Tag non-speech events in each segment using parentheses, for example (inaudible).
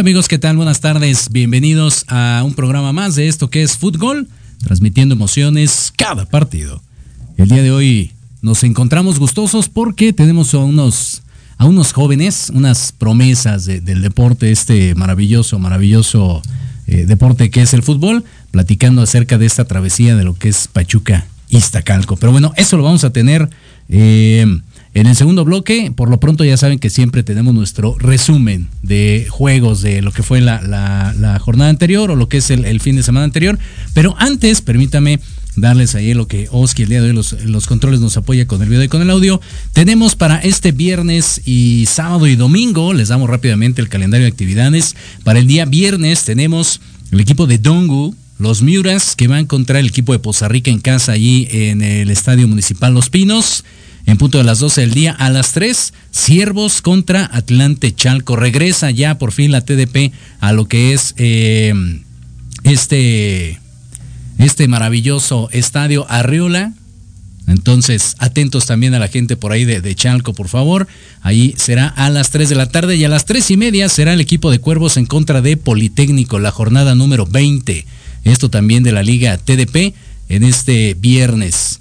Hola amigos, ¿qué tal? Buenas tardes. Bienvenidos a un programa más de esto que es Fútbol, transmitiendo emociones cada partido. El día de hoy nos encontramos gustosos porque tenemos a unos, a unos jóvenes, unas promesas del deporte, este maravilloso, maravilloso eh, deporte que es el fútbol, platicando acerca de esta travesía de lo que es Pachuca Iztacalco. Pero bueno, eso lo vamos a tener. Eh, en el segundo bloque, por lo pronto ya saben que siempre tenemos nuestro resumen de juegos de lo que fue la, jornada anterior o lo que es el, fin de semana anterior. Pero antes, permítame darles ahí lo que Oski el día de hoy los, controles nos apoya con el video y con el audio. Tenemos para este viernes y sábado y domingo, les damos rápidamente el calendario de actividades. Para el día viernes tenemos el equipo de Dongu, los Miuras, que van contra el equipo de Poza Rica en casa allí en el Estadio Municipal Los Pinos en punto de las 12 del día. A las 3, Ciervos contra Atlante Chalco. Regresa ya por fin la TDP a lo que es eh, este, este maravilloso estadio Arriola. Entonces, atentos también a la gente por ahí de, Chalco, por favor. Ahí será a las 3 de la tarde y a las 3 y media será el equipo de Cuervos en contra de Politécnico, la jornada número 20. Esto también de la Liga TDP en este viernes.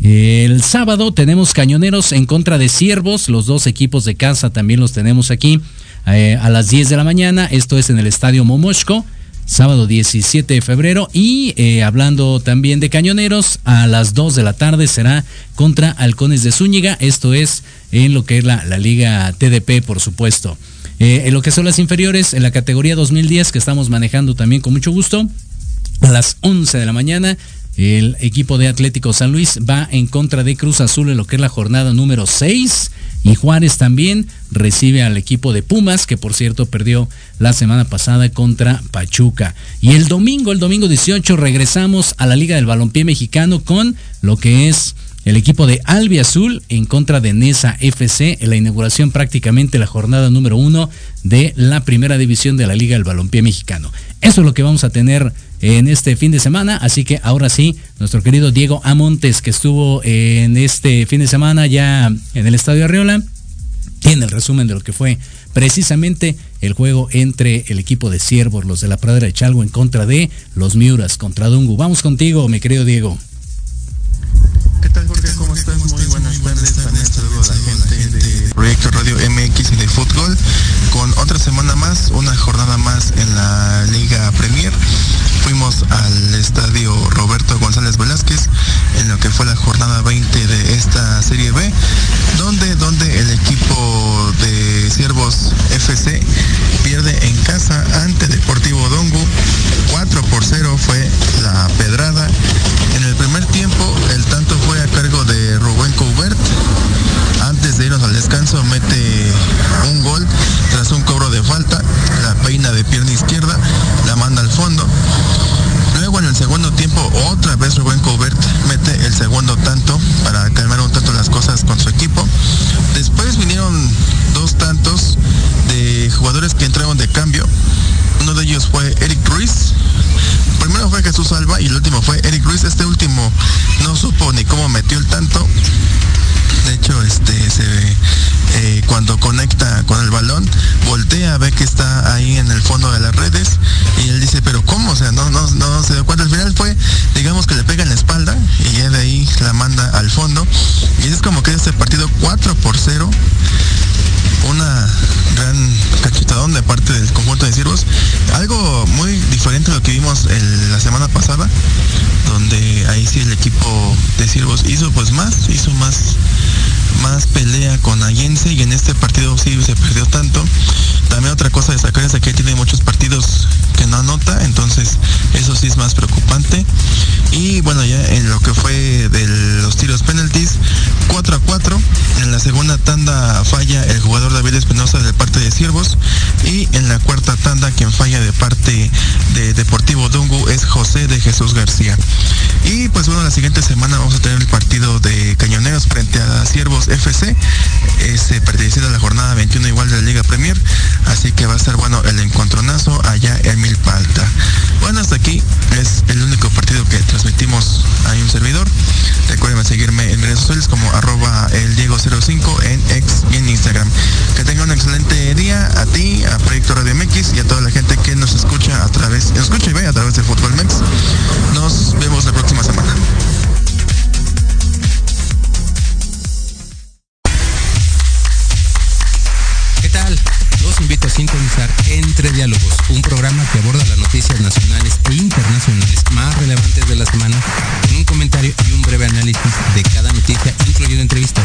El sábado tenemos Cañoneros en contra de Ciervos, los dos equipos de casa también los tenemos aquí eh, a las 10 de la mañana, esto es en el Estadio Momoshko, sábado 17 de febrero. Y eh, hablando también de Cañoneros, a las 2 de la tarde será contra Halcones de Zúñiga, esto es en lo que es la, Liga TDP por supuesto. Eh, en lo que son las inferiores, en la categoría 2010 que estamos manejando también con mucho gusto, a las 11 de la mañana el equipo de Atlético San Luis va en contra de Cruz Azul en lo que es la jornada número 6. Y Juárez también recibe al equipo de Pumas, que por cierto perdió la semana pasada contra Pachuca. Y el domingo, el domingo 18, regresamos a la Liga del Balompié Mexicano con lo que es el equipo de Albi Azul en contra de Nesa FC en la inauguración prácticamente la jornada número uno de la primera división de la Liga del Balompié Mexicano. Eso es lo que vamos a tener en este fin de semana. Así que ahora sí, nuestro querido Diego Amontes, que estuvo en este fin de semana ya en el Estadio Arriola, tiene el resumen de lo que fue precisamente el juego entre el equipo de Ciervos, los de la Pradera de Chalgo, en contra de los Miuras, contra Dungu. Vamos contigo, mi querido Diego. ¿Qué tal, Jorge? ¿Cómo estás? Muy buenas tardes. También saludo a la gente de Proyecto Radio MX y de Fútbol con otra semana más, una jornada más en la Liga Premier fuimos al estadio Roberto González Velázquez en lo que fue la jornada 20 de esta Serie B, donde, donde el equipo de Siervos FC pierde en casa ante Deportivo Dongu. 4 por 0 fue la pedrada. En el primer tiempo el tanto fue a cargo de Rubén Coubert. De irnos al descanso mete un gol tras un cobro de falta, la peina de pierna izquierda, la manda al fondo. Luego en el segundo tiempo otra vez Rubén Cobert mete el segundo tanto para calmar un tanto las cosas con su equipo. Después vinieron dos tantos de jugadores que entraron de cambio. Uno de ellos fue Eric Ruiz. Primero fue Jesús Alba y el último fue Eric Ruiz. Este último no supo ni cómo metió el tanto. De hecho, este se eh, cuando conecta con el balón, voltea, ve que está ahí en el fondo de las redes y él dice, pero ¿cómo? O sea, no, no, no se dio cuenta. Al final fue, digamos que le pega en la espalda y ya de ahí la manda al fondo. Y es como que este partido 4 por 0 una gran cachetadón de parte del conjunto de Ciervos. Algo muy diferente a lo que vimos la semana pasada, donde ahí sí el equipo de Ciervos hizo pues más, hizo más más pelea con Allense y en este partido sí se perdió tanto. También otra cosa destacar es que tiene muchos partidos que no anota, entonces eso sí es más preocupante. Y bueno, ya en lo que fue de los tiros penaltis, 4 a 4. En la segunda tanda falla el jugador David Espinosa de parte de Siervos. Y en la cuarta tanda quien falla de parte de Deportivo Dungu es José de Jesús García. Y pues bueno, la siguiente semana vamos a tener el partido de Cañoneros frente a Siervos FC. Es perteneciente a la jornada 21 igual de la Liga Premier. Así que va a ser bueno el encontronazo allá en Milpalta. Bueno, hasta aquí es el único partido que transmitimos a un servidor. Recuerden seguirme en redes sociales como arroba el Diego05 en X y en Instagram. Que tengan un excelente día a ti, a Proyecto Radio MX y a toda la gente que nos escucha a través, nos escucha y ve a través de Fútbol Mex. Nos vemos la próxima semana. invito a sintonizar Entre Diálogos, un programa que aborda las noticias nacionales e internacionales más relevantes de la semana, con un comentario y un breve análisis de cada noticia, incluyendo entrevistas.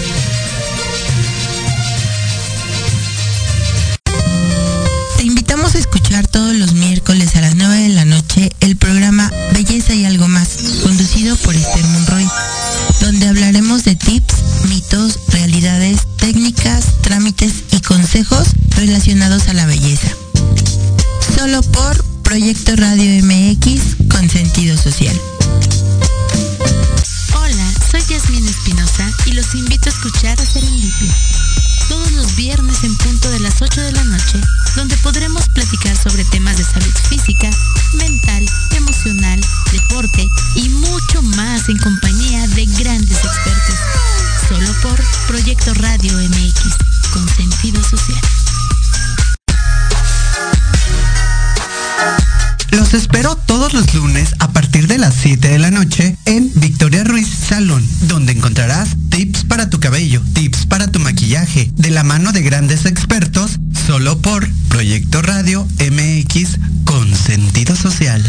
Escuchar todos los miércoles a las 9 de la noche el programa Belleza y algo más, conducido por Esther Monroy, donde hablaremos de tips mitos, realidades, técnicas, trámites y consejos relacionados a la belleza. Solo por Proyecto Radio MX con sentido social. Hola, soy Yasmin Espinosa y los invito a escuchar a Serendipia. Todos los viernes en punto de las 8 de la noche, donde podremos platicar sobre temas de salud física, mental, emocional, deporte y mucho más en compañía de grandes expertos solo por Proyecto Radio MX, con sentido social. Los espero todos los lunes a partir de las 7 de la noche en Victoria Ruiz Salón, donde encontrarás tips para tu cabello, tips para tu maquillaje, de la mano de grandes expertos, solo por Proyecto Radio MX con sentido social.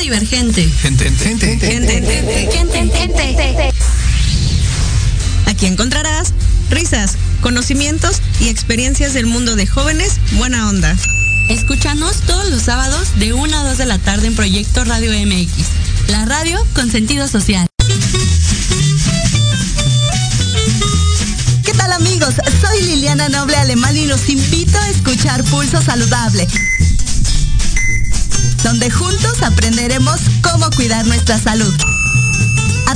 divergente. Gente, gente, gente, gente, Aquí encontrarás risas, conocimientos y experiencias del mundo de jóvenes buena onda. Escúchanos todos los sábados de 1 a 2 de la tarde en Proyecto Radio MX, la radio con sentido social. ¿Qué tal amigos? Soy Liliana Noble Alemán y los invito a escuchar Pulso Saludable donde juntos aprenderemos cómo cuidar nuestra salud.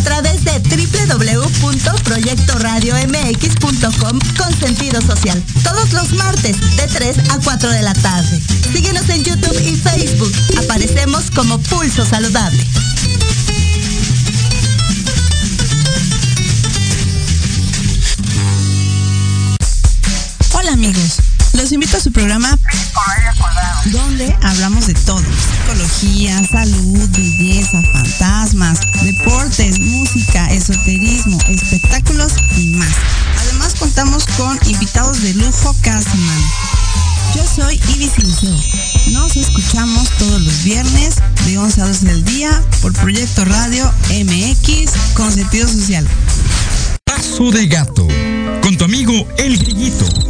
A través de www.proyectoradiomx.com con sentido social. Todos los martes de 3 a 4 de la tarde. Síguenos en YouTube y Facebook. Aparecemos como Pulso Saludable. Hola amigos. Los invito a su programa hablamos de todo. Psicología, salud, belleza, fantasmas, deportes, música, esoterismo, espectáculos y más. Además contamos con invitados de lujo cada semana. Yo soy Ibis Liceo. Nos escuchamos todos los viernes de 11 a 12 del día por Proyecto Radio MX con sentido social. Paso de gato con tu amigo El Grillito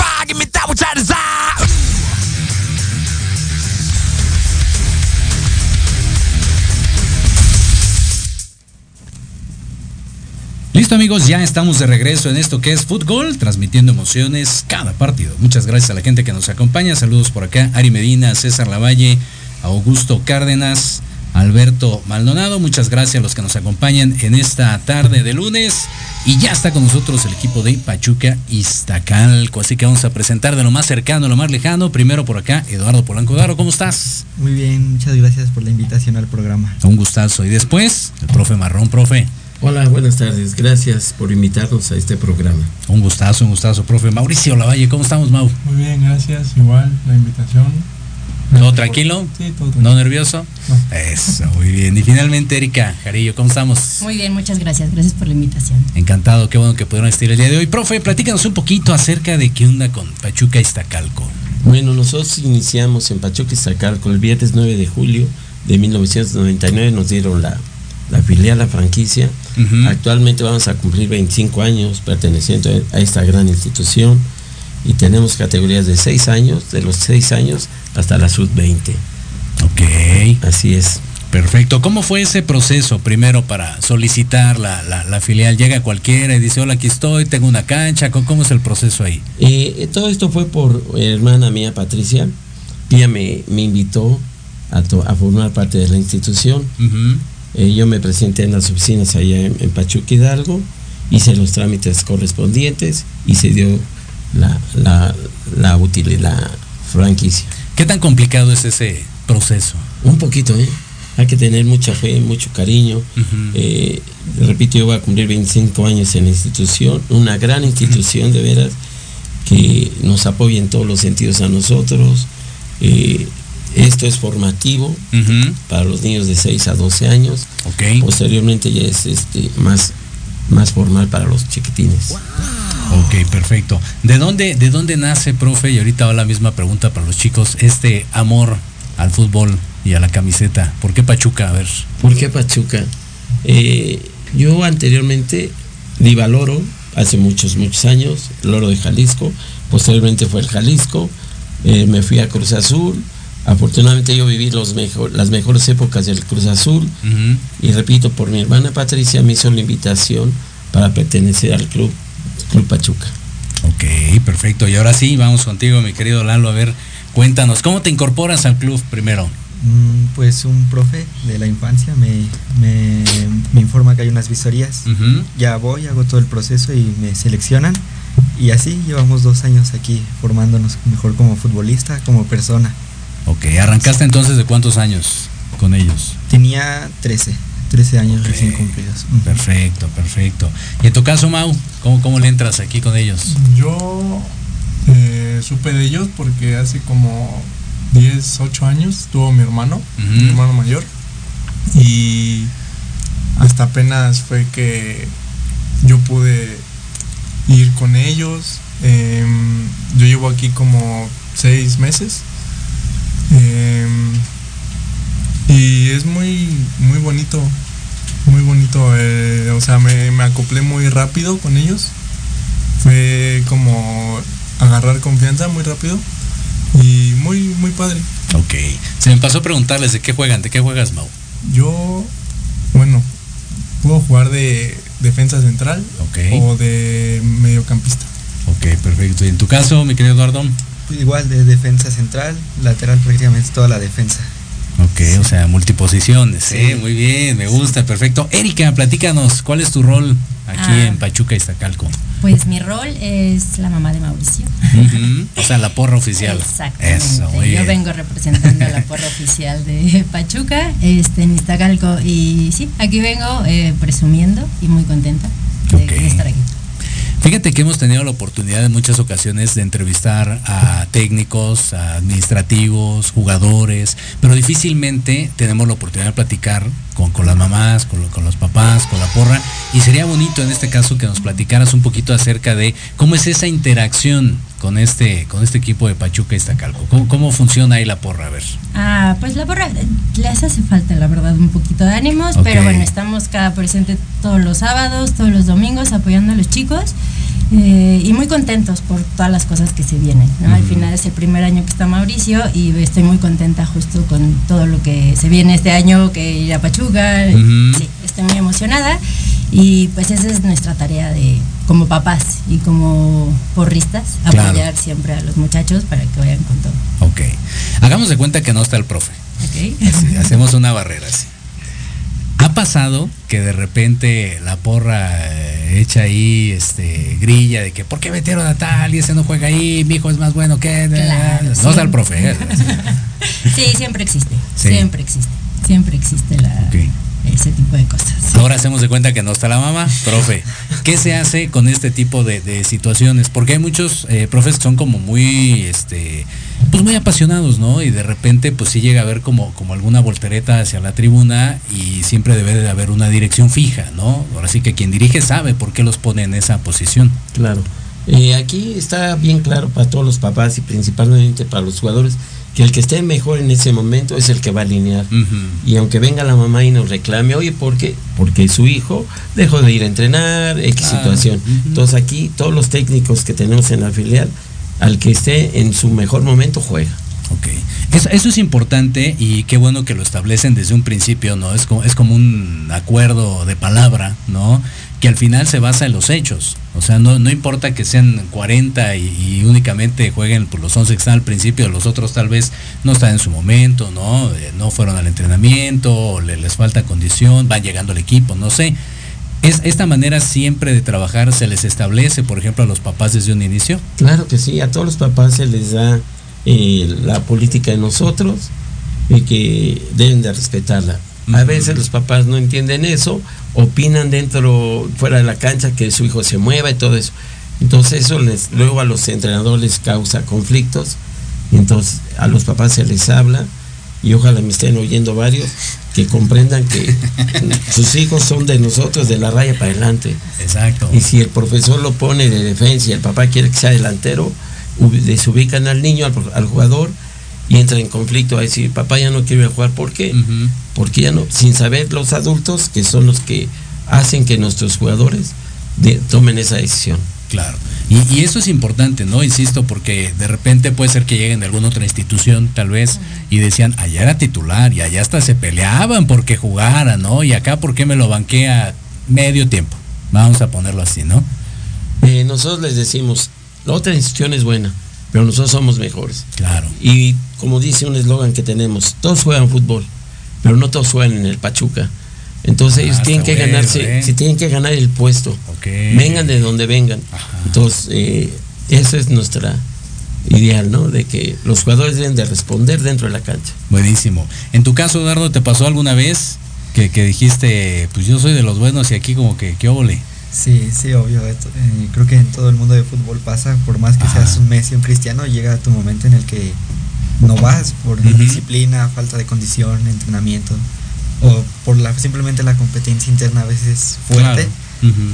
Amigos, ya estamos de regreso en esto que es fútbol, transmitiendo emociones cada partido. Muchas gracias a la gente que nos acompaña. Saludos por acá, Ari Medina, César Lavalle, Augusto Cárdenas, Alberto Maldonado. Muchas gracias a los que nos acompañan en esta tarde de lunes. Y ya está con nosotros el equipo de Pachuca Iztacalco. Así que vamos a presentar de lo más cercano a lo más lejano. Primero por acá, Eduardo Polanco Daro, ¿cómo estás? Muy bien, muchas gracias por la invitación al programa. Un gustazo. Y después, el profe Marrón, profe. Hola, buenas tardes. Gracias por invitarnos a este programa. Un gustazo, un gustazo, profe. Mauricio Lavalle, ¿cómo estamos, Mau? Muy bien, gracias. Igual la invitación. ¿Todo tranquilo? Sí, todo tranquilo. ¿No nervioso? Eso, muy bien. Y finalmente, Erika Jarillo, ¿cómo estamos? Muy bien, muchas gracias. Gracias por la invitación. Encantado, qué bueno que pudieron estar el día de hoy. Profe, platícanos un poquito acerca de qué onda con Pachuca Iztacalco. Bueno, nosotros iniciamos en Pachuca Iztacalco el viernes 9 de julio de 1999. Nos dieron la, la filial, la franquicia. Actualmente vamos a cumplir 25 años perteneciendo a esta gran institución y tenemos categorías de 6 años, de los 6 años hasta la sub-20. Ok. Así es. Perfecto. ¿Cómo fue ese proceso primero para solicitar la, la- la filial? Llega cualquiera y dice, hola, aquí estoy, tengo una cancha. ¿Cómo, cómo es el proceso ahí? Eh, todo esto fue por hermana mía Patricia. Ella me, me invitó a, to- a formar parte de la institución. Eh, yo me presenté en las oficinas allá en, en Pachuca Hidalgo, hice los trámites correspondientes y se dio la, la, la util- la franquicia. ¿Qué tan complicado es ese proceso? Un poquito, ¿eh? Hay que tener mucha fe, mucho cariño. Eh, repito, yo voy a cumplir 25 años en la institución, una gran institución de veras que nos apoya en todos los sentidos a nosotros. Eh, esto es formativo para los niños de 6 a 12 años. Posteriormente ya es este más, más formal para los chiquitines. Ok, perfecto. ¿De dónde, ¿De dónde nace, profe? Y ahorita va la misma pregunta para los chicos, este amor al fútbol y a la camiseta. ¿Por qué Pachuca? A ver. ¿Por qué Pachuca? Eh, yo anteriormente di Loro hace muchos, muchos años, Loro de Jalisco, posteriormente fue el Jalisco, eh, me fui a Cruz Azul, afortunadamente yo viví los mejor, las mejores épocas del Cruz Azul y repito, por mi hermana Patricia me hizo la invitación para pertenecer al club, Club Pachuca. Ok, perfecto. Y ahora sí, vamos contigo, mi querido Lalo. A ver, cuéntanos, ¿cómo te incorporas al club primero? Mm, Pues un profe de la infancia me, me, me informa que hay unas visorías. Ya voy, hago todo el proceso y me seleccionan. Y así llevamos dos años aquí formándonos mejor como futbolista, como persona. Ok, ¿arrancaste entonces de cuántos años con ellos? Tenía 13, 13 años recién cumplidos. Perfecto, perfecto. Y en tu caso, Mau, ¿cómo, cómo le entras aquí con ellos? Yo eh, supe de ellos porque hace como 10, 8 años tuvo mi hermano, mi hermano mayor. Y hasta apenas fue que yo pude ir con ellos. Em, yo llevo aquí como 6 meses. Em, y es muy, muy bonito. Muy bonito. eh, o sea, me, me acoplé muy rápido con ellos. Fue como agarrar confianza muy rápido. Y muy, muy padre. Ok. Se me pasó a preguntarles de qué juegan, de qué juegas, Mau. Yo, bueno, puedo jugar de defensa central o de mediocampista. Ok, perfecto. Y en tu caso, mi querido Eduardo. Igual de defensa central, lateral prácticamente toda la defensa. Ok, o sea, multiposiciones. Sí. ¿eh? Muy bien, me gusta, perfecto. Erika, platícanos, ¿cuál es tu rol aquí Ah. en Pachuca Iztacalco? Pues mi rol es la mamá de Mauricio. O sea, la porra oficial. Exactamente. Eso, muy Yo bien. vengo representando a la porra oficial de Pachuca, este, en Iztacalco. Y sí, aquí vengo eh, presumiendo y muy contenta de estar aquí. Fíjate que hemos tenido la oportunidad en muchas ocasiones de entrevistar a técnicos, a administrativos, jugadores, pero difícilmente tenemos la oportunidad de platicar con, con las mamás, con, con los papás, con la porra. Y sería bonito en este caso que nos platicaras un poquito acerca de cómo es esa interacción con este, con este equipo de Pachuca Iztacalco. ¿Cómo, cómo funciona ahí la porra? A ver. Ah, pues la porra eh, les hace falta, la verdad, un poquito de ánimos, pero bueno, estamos cada presente todos los sábados, todos los domingos apoyando a los chicos eh, y muy contentos por todas las cosas que se vienen. ¿no? Al final es el primer año que está Mauricio y estoy muy contenta justo con todo lo que se viene este año, que ir a Pachuca, Ujú. sí, estoy muy emocionada. Y pues esa es nuestra tarea de como papás y como porristas, Claro. apoyar siempre a los muchachos para que vayan con todo. Ok. Hagamos de cuenta que no está el profe. ¿ok? Así, hacemos una barrera así. ¿Ha pasado que de repente la porra eh, echa ahí este grilla de que ¿por qué metieron a tal y ese no juega ahí? Mi hijo es más bueno que Claro, no está el profe. ¿eh? (laughs) Sí, siempre existe, Sí. siempre existe, siempre existe la, ese tipo de cosas. Ahora hacemos de cuenta que no está la mamá, profe. ¿Qué se hace con este tipo de, de situaciones? Porque hay muchos eh, profes que son como muy, este, pues muy apasionados, ¿no? Y de repente, pues sí llega a haber como, como alguna voltereta hacia la tribuna y siempre debe de haber una dirección fija, ¿no? Ahora sí que quien dirige sabe por qué los pone en esa posición. Claro. Eh, aquí está bien claro para todos los papás y principalmente para los jugadores que el que esté mejor en ese momento es el que va a alinear. Y aunque venga la mamá y nos reclame, oye, ¿por qué? Porque su hijo dejó de ir a entrenar, X Claro. situación. Entonces aquí todos los técnicos que tenemos en la filial, al que esté en su mejor momento juega. Ok. Eso, eso es importante y qué bueno que lo establecen desde un principio, ¿no? Es como, un acuerdo de palabra, ¿no? Que al final se basa en los hechos. O sea, no, importa que sean 40 y, únicamente jueguen por los 11 que están al principio, los otros tal vez no están en su momento, ¿no? Eh, no fueron al entrenamiento, o le- les falta condición, van llegando al equipo, no sé. Es, esta manera siempre de trabajar se les establece, por ejemplo, a los papás desde un inicio. Claro que sí, a todos los papás se les da eh, la política de nosotros y que deben de respetarla. A veces los papás no entienden eso, opinan dentro, fuera de la cancha que su hijo se mueva y todo eso. Entonces eso les, luego a los entrenadores les causa conflictos. Entonces a los papás se les habla y ojalá me estén oyendo varios que comprendan que (laughs) sus hijos son de nosotros, de la raya para adelante. Exacto. Y si el profesor lo pone de defensa y el papá quiere que sea delantero, ubi- desubican al niño, al, al jugador, y entra en conflicto a decir, papá ya no quiere jugar. ¿Por qué? Porque ya no, sin saber los adultos, que son los que hacen que nuestros jugadores de- tomen esa decisión. Claro. Y, y eso es importante, ¿no? Insisto, porque de repente puede ser que lleguen de alguna otra institución, tal vez, y decían, allá era titular, y allá hasta se peleaban porque jugara, ¿no? Y acá, ¿por qué me lo banquea medio tiempo? Vamos a ponerlo así, ¿no? Eh, nosotros les decimos, la otra institución es buena, pero nosotros somos mejores. Claro. Y como dice un eslogan que tenemos, todos juegan fútbol, pero no todos juegan en el Pachuca. Entonces ellos Ah, tienen está que bueno, ganarse, ¿eh? se tienen que ganar el puesto. Vengan de donde vengan. Entonces, eh, esa es nuestra ideal, ¿no? De que los jugadores deben de responder dentro de la cancha. Buenísimo. En tu caso, Eduardo, ¿te pasó alguna vez que, que dijiste, pues yo soy de los buenos y aquí como que, ¿qué óvole? Sí, sí, obvio. esto, eh, creo que en todo el mundo de fútbol pasa, por más que seas un Messi o un Cristiano, llega tu momento en el que no vas por Ujú. disciplina, falta de condición, entrenamiento, o por la simplemente la competencia interna a veces fuerte.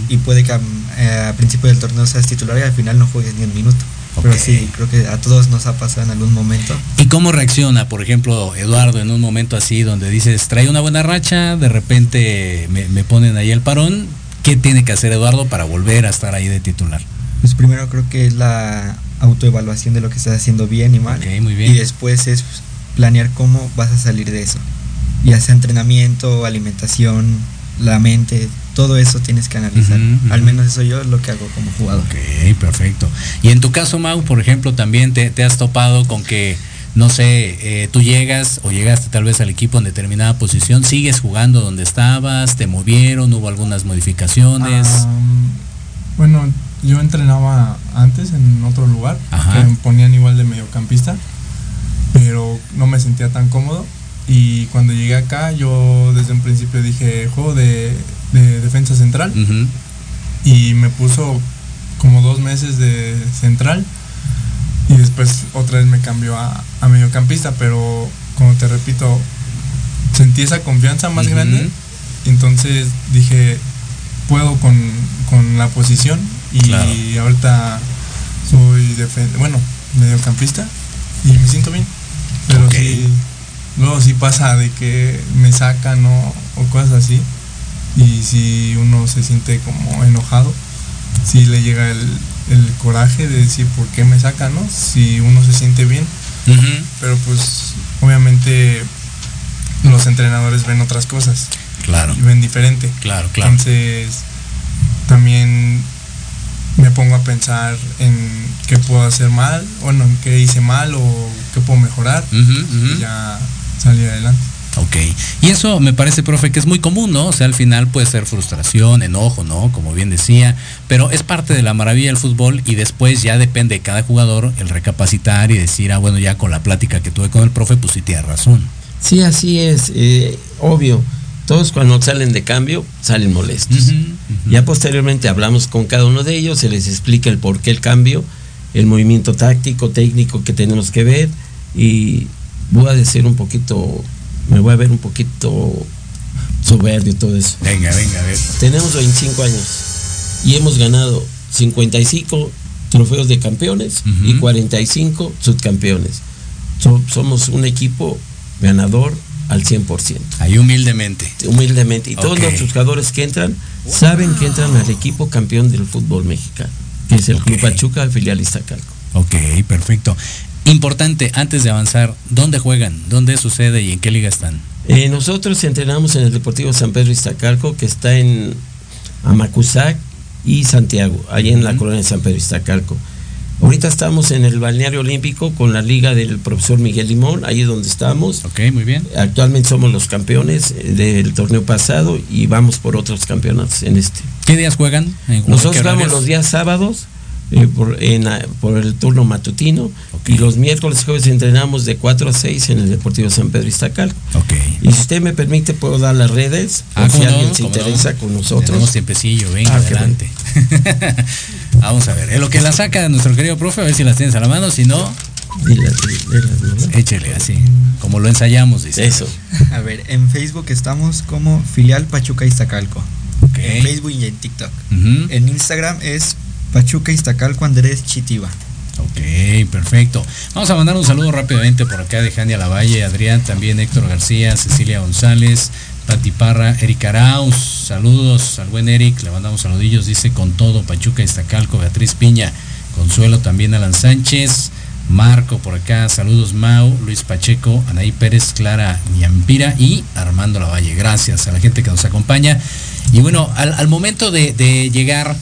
Y puede que eh, a principio del torneo seas titular y al final no juegues ni un minuto. Pero sí, creo que a todos nos ha pasado en algún momento. ¿Y cómo reacciona, por ejemplo, Eduardo en un momento así donde dices, trae una buena racha, de repente me, me ponen ahí el parón? ¿Qué tiene que hacer Eduardo para volver a estar ahí de titular? Pues primero creo que es la autoevaluación de lo que estás haciendo bien y mal. muy bien. Y después es planear cómo vas a salir de eso. Ya sea entrenamiento, alimentación, la mente, todo eso tienes que analizar. Al menos eso yo es lo que hago como jugador. Ok, perfecto. Y en tu caso, Mau, por ejemplo, también te, te has topado con que, no sé, eh, tú llegas o llegaste tal vez al equipo en determinada posición, sigues jugando donde estabas, te movieron, hubo algunas modificaciones. Bueno, yo entrenaba antes en otro lugar, Ajá. que me ponían igual de mediocampista, pero no me sentía tan cómodo. Y cuando llegué acá, yo desde un principio dije juego de, de defensa central. Y me puso como dos meses de central. Y después otra vez me cambió a, a mediocampista, pero como te repito, sentí esa confianza más Ujú. grande. Y entonces dije, puedo con, con la posición. Y Claro. ahorita soy bueno, mediocampista. Y me siento bien. Pero sí, luego sí pasa de que me sacan o, o cosas así y si uno se siente como enojado, si le llega el, el coraje de decir por qué me sacan, ¿no? Si uno se siente bien, pero pues obviamente los entrenadores ven otras cosas. Claro. y ven diferente. Claro, claro. Entonces, también me pongo a pensar en qué puedo hacer mal, o no, en qué hice mal o qué puedo mejorar y ya salir adelante. Ok. Y eso me parece, profe, que es muy común, ¿no? O sea, al final puede ser frustración, enojo, ¿no? Como bien decía, pero es parte de la maravilla del fútbol y después ya depende de cada jugador el recapacitar y decir, ah, bueno, ya con la plática que tuve con el profe, pues sí tiene razón. Sí, así es, eh, obvio. Todos cuando salen de cambio salen molestos. Ya posteriormente hablamos con cada uno de ellos, se les explica el por qué el cambio, el movimiento táctico, técnico que tenemos que ver y voy a decir un poquito, me voy a ver un poquito soberbio y todo eso. Venga, venga, a ver. Tenemos 25 años y hemos ganado 55 trofeos de campeones y 45 subcampeones. So- somos un equipo ganador al 100%. Ahí humildemente. Humildemente. Y todos nuestros jugadores que entran saben que entran al equipo campeón del fútbol mexicano, que es el Club Pachuca, filial Iztacalco. Ok, perfecto. Importante, antes de avanzar, ¿dónde juegan? ¿Dónde sucede y en qué liga están? Eh, nosotros entrenamos en el Deportivo San Pedro Iztacalco, que está en Amacuzac y Santiago, allí en la colonia de San Pedro Iztacalco. Ahorita estamos en el balneario olímpico con la liga del profesor Miguel Limón, ahí es donde estamos. Ok, muy bien. Actualmente somos los campeones eh, del torneo pasado y vamos por otros campeonatos en este. ¿Qué días juegan? ¿En qué Nosotros vamos los días sábados eh, por, en, por el turno matutino y los miércoles y jueves entrenamos de 4 a 6 en el Deportivo San Pedro Iztacalco. Y si usted me permite, puedo dar las redes Ah, si alguien se interesa con nosotros. Tenemos tiempecillo, venga, Ah, adelante. (laughs) Vamos a ver, en lo que la saca nuestro querido profe, a ver si las tienes a la mano, si no, échele así, como lo ensayamos, dice. Eso. (laughs) A ver, en Facebook estamos como filial Pachuca Iztacalco. En Facebook y en TikTok. En Instagram es Pachuca Iztacalco Andrés Chitiva. Ok, perfecto. Vamos a mandar un saludo rápidamente por acá de Jania Lavalle, Adrián, también Héctor García, Cecilia González, Pati Parra, Eric Arauz. Saludos al buen Eric, le mandamos saludillos, dice con todo, Pachuca, Iztacalco, Beatriz Piña, Consuelo también Alan Sánchez, Marco por acá, saludos Mau, Luis Pacheco, Anaí Pérez, Clara Ñampira y Armando Lavalle. Gracias a la gente que nos acompaña. Y bueno, al, momento de llegar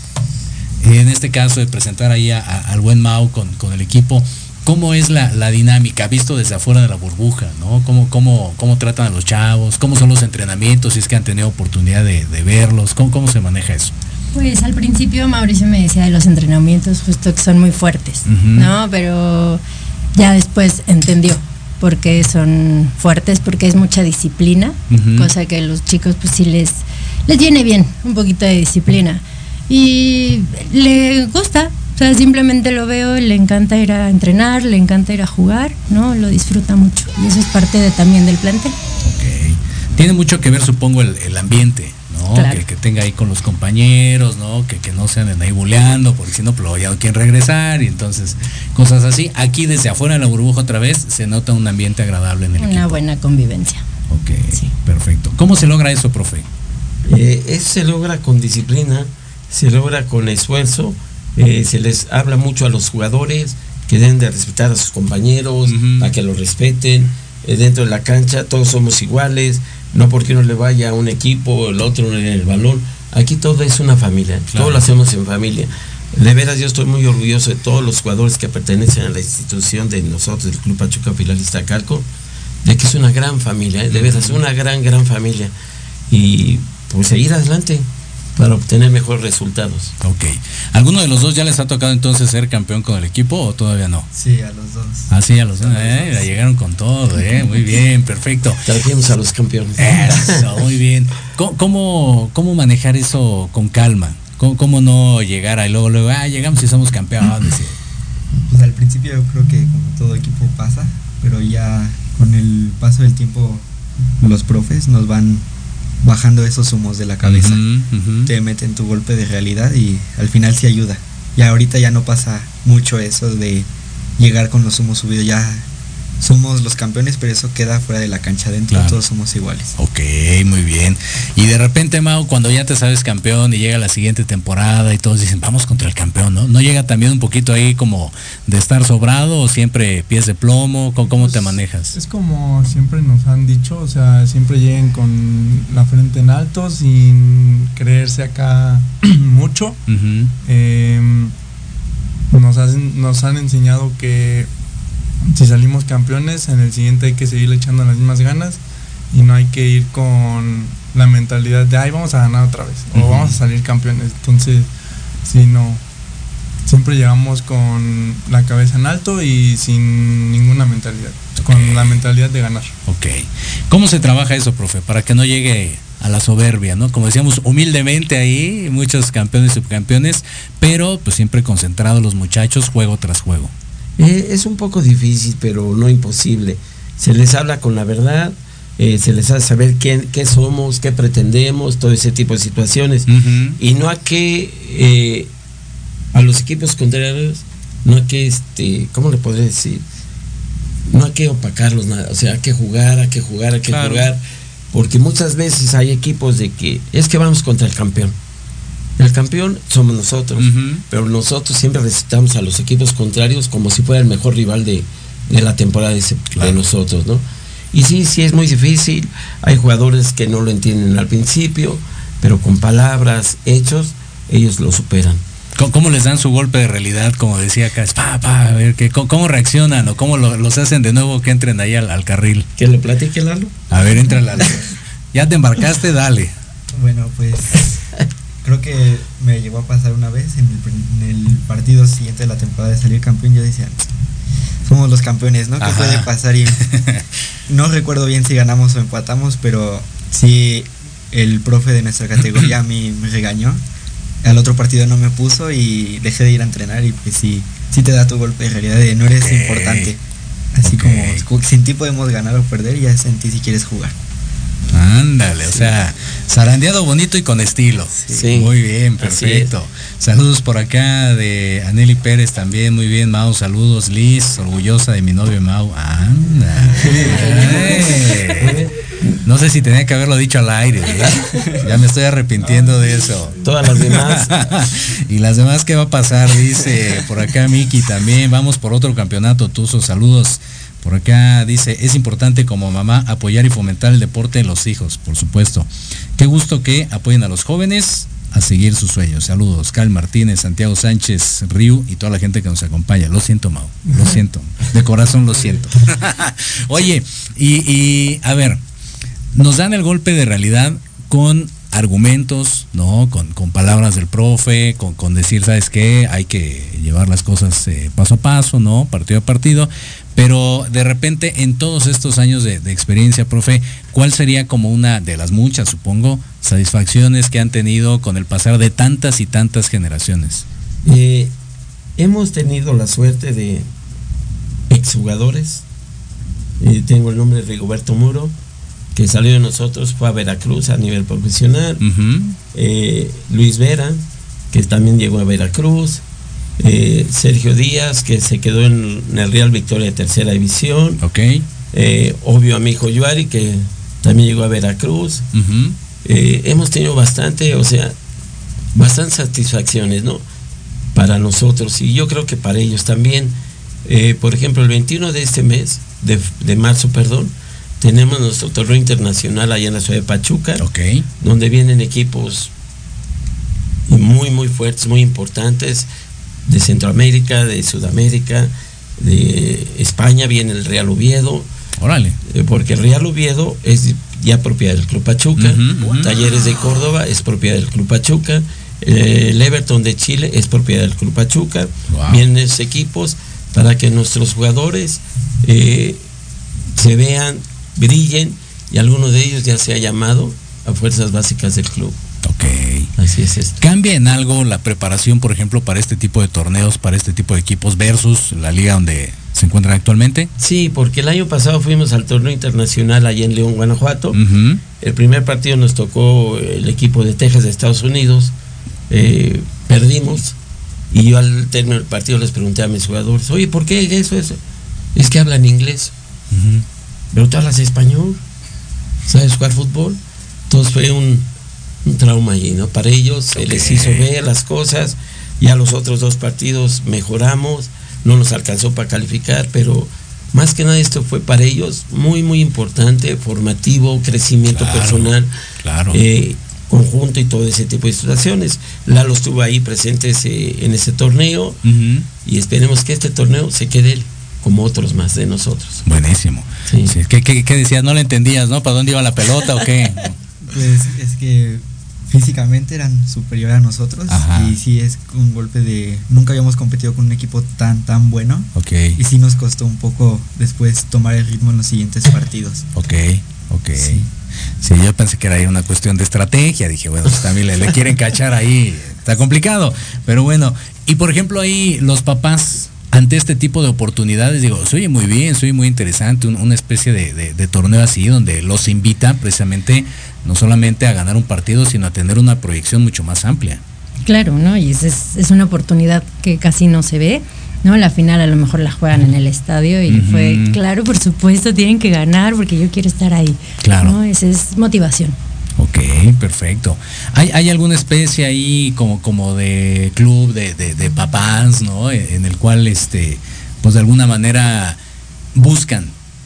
en este caso de presentar ahí a- a- al buen Mau con, con el equipo, ¿cómo es la, la dinámica visto desde afuera de la burbuja? ¿no? ¿Cómo, cómo, ¿Cómo tratan a los chavos? ¿Cómo son los entrenamientos? Si es que han tenido oportunidad de, de verlos, ¿Cómo, ¿cómo se maneja eso? Pues al principio Mauricio me decía de los entrenamientos justo que son muy fuertes. ¿no? Pero ya después entendió por qué son fuertes, porque es mucha disciplina, cosa que a los chicos pues sí les, les viene bien, un poquito de disciplina. Y le gusta, o sea, simplemente lo veo, le encanta ir a entrenar, le encanta ir a jugar, ¿no? Lo disfruta mucho. Y eso es parte de, también del plantel. Tiene mucho que ver, supongo, el, el ambiente, ¿no? Claro. Que, que tenga ahí con los compañeros, ¿no? Que, que no se anden ahí buleando, porque si no, pues ya no quieren regresar y entonces cosas así. Aquí desde afuera de la burbuja otra vez se nota un ambiente agradable en el Una equipo. buena convivencia. Ok, perfecto. ¿Cómo se logra eso, profe? Eh, eso se logra con disciplina, se logra con esfuerzo, eh, se les habla mucho a los jugadores que deben de respetar a sus compañeros, a que los respeten. Eh, dentro de la cancha todos somos iguales, no porque uno le vaya a un equipo, el otro en el balón. Aquí todo es una familia, todo lo hacemos en familia. De veras yo estoy muy orgulloso de todos los jugadores que pertenecen a la institución de nosotros, del Club Pachuca Filalista Calco, de que es una gran familia, ¿eh? de veras, una gran, gran familia. Y pues seguir adelante para obtener mejores resultados. Ok. ¿Alguno de los dos ya les ha tocado entonces ser campeón con el equipo o todavía no? Sí, a los dos. Ah, sí, a los dos. Eh, la llegaron con todo, ¿eh? Muy bien, perfecto. Trajimos a los campeones. Eso, muy bien. ¿Cómo, cómo, cómo manejar eso con calma? ¿Cómo, cómo no llegar ahí luego, luego, ah, llegamos y somos campeones? Pues al principio yo creo que como todo equipo pasa, pero ya con el paso del tiempo los profes nos van bajando esos humos de la cabeza. Ujú, ujú. Te meten tu golpe de realidad y al final sí ayuda. Ya ahorita ya no pasa mucho eso de llegar con los humos subidos, ya somos los campeones, pero eso queda fuera de la cancha dentro, Claro. todos somos iguales. Ok, muy bien. Y de repente, Mau, cuando ya te sabes campeón y llega la siguiente temporada y todos dicen, vamos contra el campeón, ¿no? ¿No llega también un poquito ahí como de estar sobrado o siempre pies de plomo? ¿Cómo, cómo te manejas? Es como siempre nos han dicho, o sea, siempre lleguen con la frente en alto sin creerse acá (clears throat) mucho. Eh, nos, hacen- nos han enseñado que si salimos campeones, en el siguiente hay que seguir echando las mismas ganas y no hay que ir con la mentalidad de, ay, vamos a ganar otra vez o vamos a salir campeones. Entonces, si no, siempre llegamos con la cabeza en alto y sin ninguna mentalidad, con la mentalidad de ganar. Ok. ¿Cómo se trabaja eso, profe? Para que no llegue a la soberbia, ¿no? Como decíamos, humildemente ahí, muchos campeones y subcampeones, pero pues siempre concentrados los muchachos, juego tras juego. Eh, es un poco difícil, pero no imposible. Se les habla con la verdad, eh, se les hace saber quién, qué somos, qué pretendemos, todo ese tipo de situaciones. Y no hay que, eh, a los equipos contrarios, no hay que, este, ¿cómo le podría decir? No hay que opacarlos nada, o sea, hay que jugar, hay que jugar, hay que Claro. jugar, porque muchas veces hay equipos de que es que vamos contra el campeón. El campeón somos nosotros, pero nosotros siempre recitamos a los equipos contrarios como si fuera el mejor rival de, de la temporada de, ese- de nosotros, ¿no? Y sí, sí es muy difícil, hay jugadores que no lo entienden al principio, pero con palabras, hechos, ellos lo superan. ¿Cómo, cómo les dan su golpe de realidad? Como decía acá, es pa, pa, a ver, ¿qué, cómo, cómo reaccionan o cómo lo- los hacen de nuevo que entren ahí al, al carril? Que lo platique Lalo. A ver, entra Lalo. (laughs) Ya te embarcaste, dale. Bueno, pues creo que me llegó a pasar una vez en el, pr- en el partido siguiente de la temporada de salir campeón. Yo decía, somos los campeones, ¿no? ¿Qué Ajá. puede pasar? Y (laughs) no recuerdo bien si ganamos o empatamos, pero sí el profe de nuestra categoría a mí me regañó. Al otro partido no me puso y dejé de ir a entrenar y pues sí, sí te da tu golpe de realidad de no eres importante. Así como, como sin ti podemos ganar o perder y ya es en ti si quieres jugar. Ándale, o sea, zarandeado bonito y con estilo. Sí. Muy bien, perfecto. Saludos por acá de Aneli Pérez también, muy bien, Mau, saludos. Liz, orgullosa de mi novio Mau. Anda. (laughs) Eh. No sé si tenía que haberlo dicho al aire, ¿verdad? Ya me estoy arrepintiendo de eso. Todas las demás. (laughs) y las demás, ¿qué va a pasar? Dice por acá Miki también. Vamos por otro campeonato, Tuzo. Saludos. Por acá dice, es importante como mamá apoyar y fomentar el deporte en los hijos, por supuesto. Qué gusto que apoyen a los jóvenes a seguir sus sueños. Saludos, Carl Martínez, Santiago Sánchez, Riu y toda la gente que nos acompaña. Lo siento, Mau. Lo siento. De corazón lo siento. (laughs) Oye, y, y a ver, nos dan el golpe de realidad con argumentos, ¿no? Con, con palabras del profe, con, con decir, ¿sabes qué? Hay que llevar las cosas eh, paso a paso, ¿no? Partido a partido. Pero de repente, en todos estos años de, de experiencia, profe, ¿cuál sería como una de las muchas, supongo, satisfacciones que han tenido con el pasar de tantas y tantas generaciones? Eh, hemos tenido la suerte de exjugadores. Eh, tengo el nombre de Rigoberto Muro, que salió de nosotros, fue a Veracruz a nivel profesional. Eh, Luis Vera, que también llegó a Veracruz. Eh, Sergio Díaz, que se quedó en, en el Real Victoria de Tercera División. Ok. Eh, obvio a mi hijo Yuari, que también llegó a Veracruz. Hemos tenido bastante, o sea, bastantes satisfacciones, ¿no? Para nosotros y yo creo que para ellos también. Por ejemplo, el 21 de este mes, de, de marzo, perdón, tenemos nuestro torneo internacional allá en la ciudad de Pachuca, donde vienen equipos muy, muy fuertes, muy importantes, de Centroamérica, de Sudamérica, de España, viene el Real Oviedo. Órale. Eh, porque el Real Oviedo es ya propiedad del Club Pachuca. Talleres de Córdoba es propiedad del Club Pachuca, el Everton de Chile es propiedad del Club Pachuca, Wow. vienen esos equipos para que nuestros jugadores eh, se vean, brillen y alguno de ellos ya se ha llamado a fuerzas básicas del club. Ok. Así es esto. ¿Cambia en algo la preparación, por ejemplo, para este tipo de torneos, para este tipo de equipos versus la liga donde se encuentran actualmente? Sí, porque el año pasado fuimos al torneo internacional allá en León, Guanajuato. El primer partido nos tocó el equipo de Texas de Estados Unidos. Eh, perdimos. Y yo al término del partido les pregunté a mis jugadores, oye, ¿por qué eso, eso? Es que hablan inglés. Pero tú hablas español, sabes jugar fútbol. Entonces fue un, un trauma allí, ¿no? Para ellos se les hizo ver las cosas. Ya los otros dos partidos mejoramos, no nos alcanzó para calificar, pero más que nada esto fue para ellos muy, muy importante, formativo, crecimiento Claro, personal, claro. eh, conjunto y todo ese tipo de situaciones. Lalo estuvo ahí presente ese- en ese torneo y esperemos que este torneo se quede como otros más de nosotros. Buenísimo. Sí, ¿Qué, qué, qué decías? ¿No le entendías, no? ¿Para dónde iba la pelota o qué? Pues es que físicamente eran superior a nosotros Ajá. y sí es un golpe de nunca habíamos competido con un equipo tan tan bueno Ok. y sí nos costó un poco después tomar el ritmo en los siguientes partidos. Ok, ok. Sí. yo pensé que era ahí una cuestión de estrategia. Dije, bueno, pues también le, le quieren cachar ahí. Está complicado. Pero bueno, y por ejemplo ahí los papás ante este tipo de oportunidades, digo, se oye muy bien, se oye muy interesante, un- una especie de, de- de torneo así donde los invita precisamente no solamente a ganar un partido, sino a tener una proyección mucho más amplia. Claro, ¿no? Y es, es, es una oportunidad que casi no se ve, ¿no? La final a lo mejor la juegan en el estadio y fue, claro, por supuesto, tienen que ganar porque yo quiero estar ahí. Claro. ¿no? Esa es motivación. Ok, perfecto. ¿Hay, hay alguna especie ahí como, como de club de, de- de papás, ¿no? En en el cual, este, pues de alguna manera buscan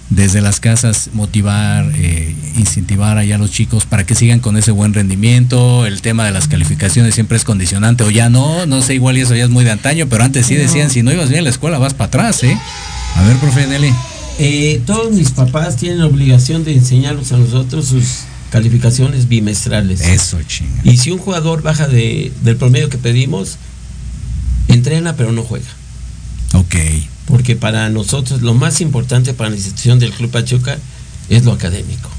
desde las casas motivar, eh, incentivar allá a los chicos para que sigan con ese buen rendimiento. El tema de las calificaciones siempre es condicionante o ya no, no sé, igual y eso ya es muy de antaño, pero antes sí decían, si no ibas bien a la escuela vas para atrás, ¿eh? A ver, profe Nelly. Eh, todos mis papás tienen la obligación de enseñarnos a nosotros sus calificaciones bimestrales. Eso, chinga. Y si un jugador baja de, del promedio que pedimos, entrena pero no juega. Ok. Porque para nosotros lo más importante para la institución del Club Pachuca es lo académico.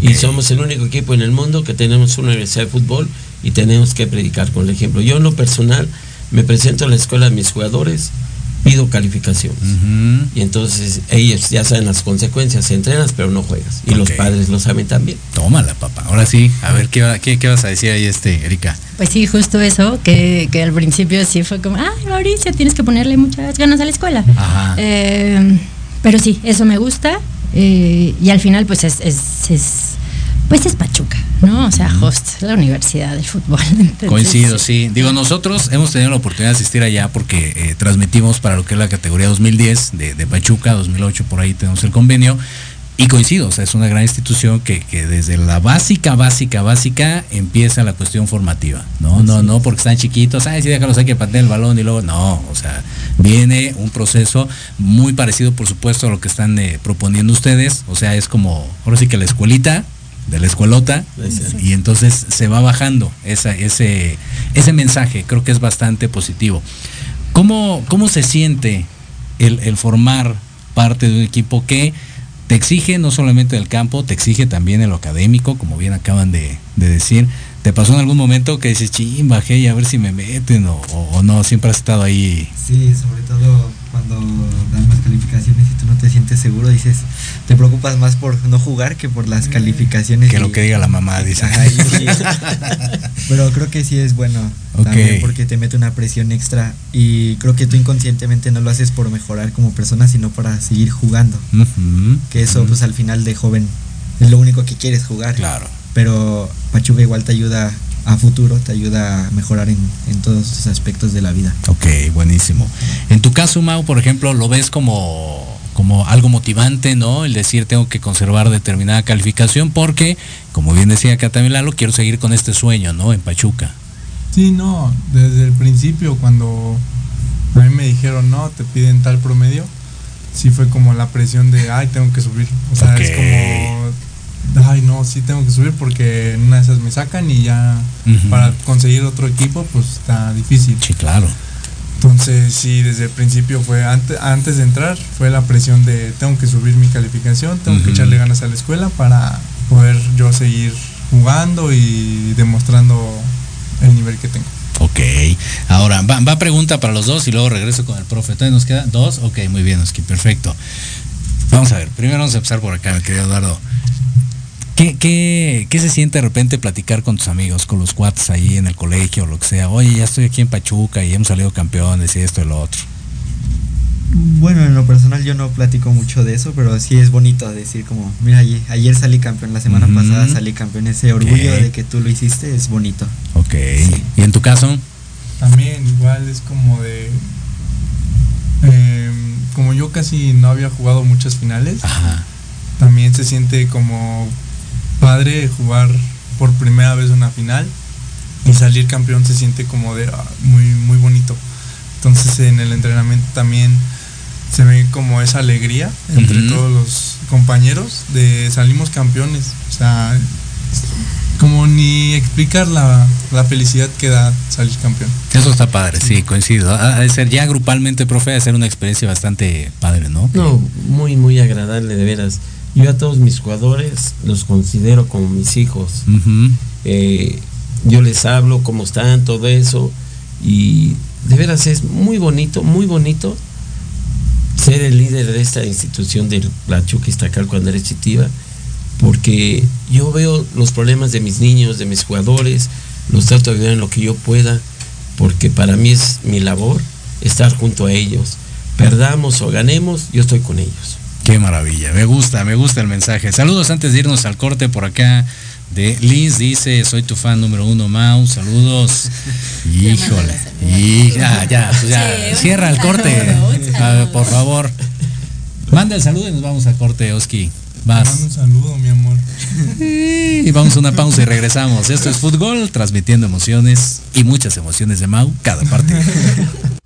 Y somos el único equipo en el mundo que tenemos una universidad de fútbol y tenemos que predicar con el ejemplo. Yo en lo personal me presento a la escuela de mis jugadores, pido calificaciones. Y entonces ellos ya saben las consecuencias, entrenas pero no juegas. Y los padres lo saben también. Tómala, papá. Ahora sí, a ver, ¿qué, va- qué, qué vas a decir ahí, este, Erika? Pues sí, justo eso, que, que al principio sí fue como, ah, Mauricio, tienes que ponerle muchas ganas a la escuela. Ajá. Eh, pero sí, eso me gusta. eh, y al final, pues es, es, es- pues es Pachuca, ¿no? O sea, host, la universidad del fútbol. (laughs) Entonces, Coincido, sí. Digo, nosotros hemos tenido la oportunidad de asistir allá porque eh, transmitimos para lo que es la categoría 2010 de, de Pachuca, 2008 por ahí tenemos el convenio. Y coincido, o sea, es una gran institución que, que desde la básica, básica, básica empieza la cuestión formativa. No, no, no, porque están chiquitos, ay, sí, déjalos, hay que patear el balón y luego, no, o sea, viene un proceso muy parecido, por supuesto, a lo que están eh, proponiendo ustedes. O sea, es como, ahora sí que la escuelita, de la escuelota, y entonces se va bajando esa, ese, ese mensaje, creo que es bastante positivo. ¿Cómo, cómo se siente el, el formar parte de un equipo que te exige no solamente del campo, te exige también en lo académico, como bien acaban de, de decir? ¿Te pasó en algún momento que dices, ching, bajé y a ver si me meten o, no? Siempre has estado ahí. Sí, sobre todo cuando dan las calificaciones y tú no te sientes seguro, dices, te preocupas más por no jugar que por las calificaciones. Que lo que diga la mamá, dice. Sí. (laughs) Pero creo que sí es bueno también porque te mete una presión extra y creo que tú inconscientemente no lo haces por mejorar como persona, sino para seguir jugando. Que eso pues al final de joven es lo único que quieres jugar. Claro. Pero Pachuca igual te ayuda a futuro, te ayuda a mejorar en, en todos esos aspectos de la vida. Ok, buenísimo. En tu caso, Mau, por ejemplo, lo ves como, como algo motivante, ¿no? El decir tengo que conservar determinada calificación porque, como bien decía acá también Lalo, quiero seguir con este sueño, ¿no? En Pachuca. Sí, no, desde el principio cuando a mí me dijeron, no, te piden tal promedio, sí fue como la presión de, ay, tengo que subir. O sea, es como, ay, no, sí tengo que subir porque en una de esas me sacan y ya para conseguir otro equipo, pues está difícil. Sí, claro. Entonces, sí, desde el principio fue, antes, antes de entrar, fue la presión de, tengo que subir mi calificación, tengo que echarle ganas a la escuela para poder yo seguir jugando y demostrando el nivel que tengo. Ok. Ahora, va, va pregunta para los dos y luego regreso con el profe. Entonces nos quedan dos. Ok, muy bien, Oski, perfecto. Vamos a ver, primero vamos a empezar por acá, mi querido Eduardo. ¿Qué, qué, qué se siente de repente platicar con tus amigos, con los cuates ahí en el colegio o lo que sea? Oye, ya estoy aquí en Pachuca y hemos salido campeones y esto y lo otro. Bueno, en lo personal yo no platico mucho de eso, pero sí es bonito decir como, mira, ayer, ayer salí campeón, la semana pasada salí campeón, ese orgullo de que tú lo hiciste es bonito. Ok. ¿Y en tu caso? También igual es como de... em, como yo casi no había jugado muchas finales, también se siente como padre jugar por primera vez una final y salir campeón se siente como de ah, muy muy bonito. Entonces en el entrenamiento también se ve como esa alegría entre todos los compañeros de salimos campeones. O sea, como ni explicar la, la felicidad que da salir campeón. Eso está padre, sí, coincido. Ser ya grupalmente, profe, ha de ser una experiencia bastante padre, ¿no? No, muy, muy agradable, de veras. Yo a todos mis jugadores los considero como mis hijos. Eh, yo les hablo cómo están, todo eso. Y de veras es muy bonito, muy bonito ser el líder de esta institución de la Chuca Iztacal cuando eres chitiva. Porque yo veo los problemas de mis niños, de mis jugadores, los trato de ayudar en lo que yo pueda. Porque para mí es mi labor estar junto a ellos. Perdamos o ganemos, yo estoy con ellos. Qué maravilla, me gusta, me gusta el mensaje. Saludos antes de irnos al corte por acá. De Liz dice, soy tu fan número uno, Mau, saludos. (laughs) Híjole. Y ya, ya, pues ya, Sí, cierra el corte. saludo, ver, por favor. Manda el saludo y nos vamos al corte, Oski. Mando Vas. un saludo, mi amor. Y vamos a una pausa y regresamos. Esto es fútbol, transmitiendo emociones y muchas emociones de Mau cada partido. (laughs)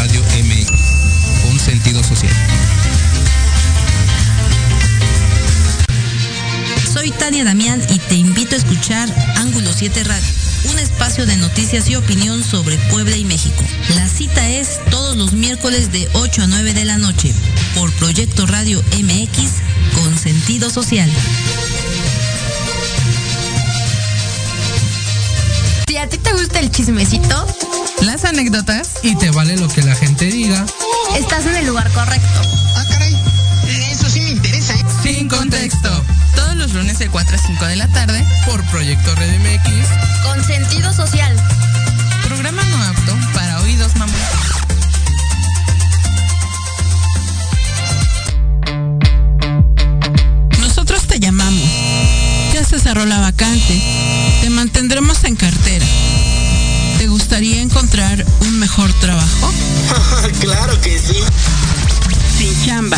Tania Damián y te invito a escuchar Ángulo 7 Radio, un espacio de noticias y opinión sobre Puebla y México. La cita es todos los miércoles de 8 a 9 de la noche por Proyecto Radio MX con sentido social. Si a ti te gusta el chismecito, las anécdotas y te vale lo que la gente diga. estás en el lugar correcto. Sin contexto. Todos los lunes de 4 a 5 de la tarde por Proyecto Red MX. Con sentido social. Programa no apto para oídos mamón. Nosotros te llamamos. Ya se cerró la vacante. Te mantendremos en cartera. ¿Te gustaría encontrar un mejor trabajo? (laughs) claro que sí. Sin chamba.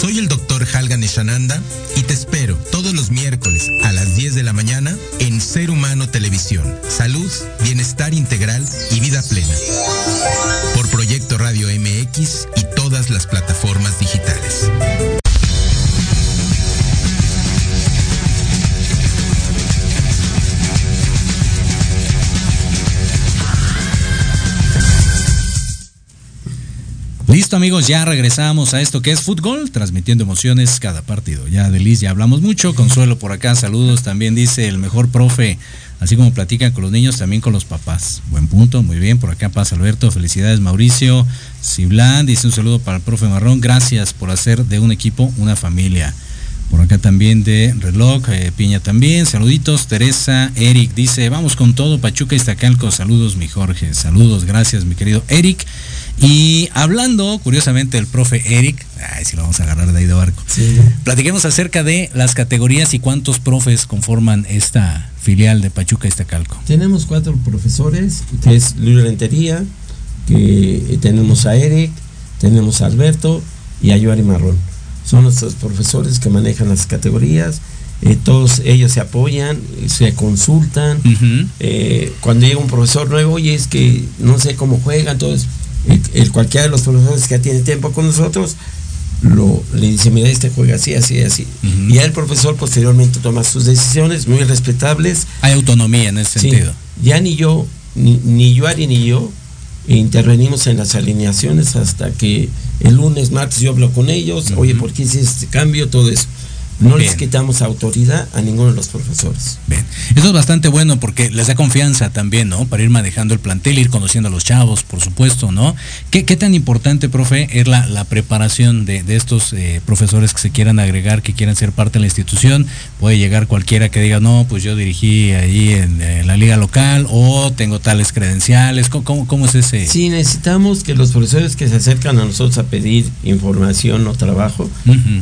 Soy el doctor Halgan Eshananda y te espero todos los miércoles a las 10 de la mañana en Ser Humano Televisión. Salud, bienestar integral y vida plena. Por Proyecto Radio MX y todas las plataformas digitales. Listo amigos, ya regresamos a esto que es fútbol, transmitiendo emociones cada partido. Ya de Liz ya hablamos mucho, Consuelo por acá, saludos, también dice el mejor profe, así como platican con los niños, también con los papás. Buen punto, muy bien, por acá pasa Alberto, felicidades Mauricio, Ciblan, dice un saludo para el profe Marrón, gracias por hacer de un equipo una familia. Por acá también de reloj, eh, Piña también, saluditos, Teresa, Eric dice, vamos con todo, Pachuca Iztacalco, saludos mi Jorge, saludos, gracias mi querido Eric. Y hablando, curiosamente, del profe Eric, ay, si lo vamos a agarrar de ahí de barco. Platiquemos acerca de las categorías y cuántos profes conforman esta filial de Pachuca Iztacalco. Tenemos cuatro profesores, que es Luis Rentería, que tenemos a Eric, tenemos a Alberto y a Yoari Marrón. Son nuestros profesores que manejan las categorías. eh, todos ellos se apoyan, se consultan. Eh, cuando llega un profesor nuevo, oye, es que no sé cómo juega, entonces el, el cualquiera de los profesores que tiene tiempo con nosotros lo, le dice, mira, este juega así, así, así. Y ya el profesor posteriormente toma sus decisiones muy respetables. Hay autonomía en ese Sí. sentido. Ya ni yo, ni, ni yo, Ari, ni yo intervenimos en las alineaciones hasta que el lunes, martes yo hablo con ellos, oye, ¿por qué hice este cambio? Todo eso. No les quitamos autoridad a ninguno de los profesores. Bien. Eso es bastante bueno porque les da confianza también, ¿no? Para ir manejando el plantel, ir conociendo a los chavos, por supuesto, ¿no? ¿Qué, qué tan importante, profe, es la, la preparación de, de estos eh, profesores que se quieran agregar, que quieran ser parte de la institución? Puede llegar cualquiera que diga, no, pues yo dirigí ahí en, en la liga local o tengo tales credenciales. ¿Cómo, cómo, cómo es ese? Sí, necesitamos que los profesores que se acercan a nosotros a pedir información o trabajo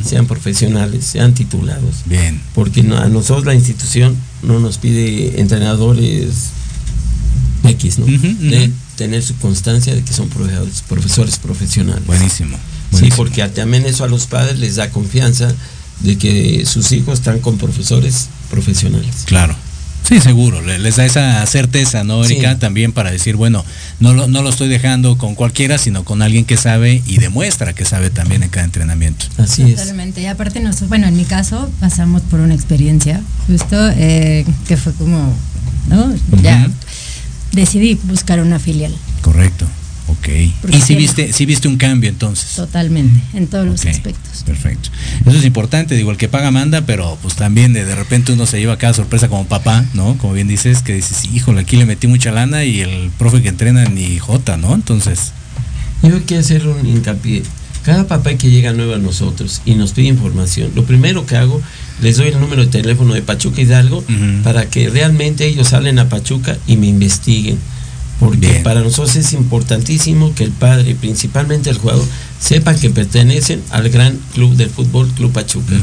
sean profesionales, sean titulados. Bien. Porque a nosotros la institución no nos pide entrenadores X, ¿no? De tener su constancia de que son profesores, profesores profesionales. Buenísimo. Sí, porque también eso a los padres les da confianza de que sus hijos están con profesores profesionales. Claro. Sí, seguro, le- les da esa certeza, ¿no, Erika? Sí. También para decir, bueno, no lo, no lo estoy dejando con cualquiera, sino con alguien que sabe y demuestra que sabe también en cada entrenamiento. Así Totalmente. Y aparte, nos, bueno, en mi caso pasamos por una experiencia justo eh, que fue como, ¿no? Ya decidí buscar una filial. Correcto. Ok. Porque y si sí. viste, si viste un cambio entonces. Totalmente, en todos los aspectos. Perfecto. Eso es importante, digo, el que paga manda, pero pues también de, de repente uno se lleva cada sorpresa como papá, ¿no? Como bien dices, que dices, híjole, aquí le metí mucha lana y el profe que entrena ni Jota, ¿no? Entonces, Yo quiero hacer un hincapié. Cada papá que llega nuevo a nosotros y nos pide información, lo primero que hago, les doy el número de teléfono de Pachuca Hidalgo para que realmente ellos salen a Pachuca y me investiguen. Porque para nosotros es importantísimo que el padre, principalmente el jugador, sepa que pertenecen al gran club del fútbol, Club Pachuca.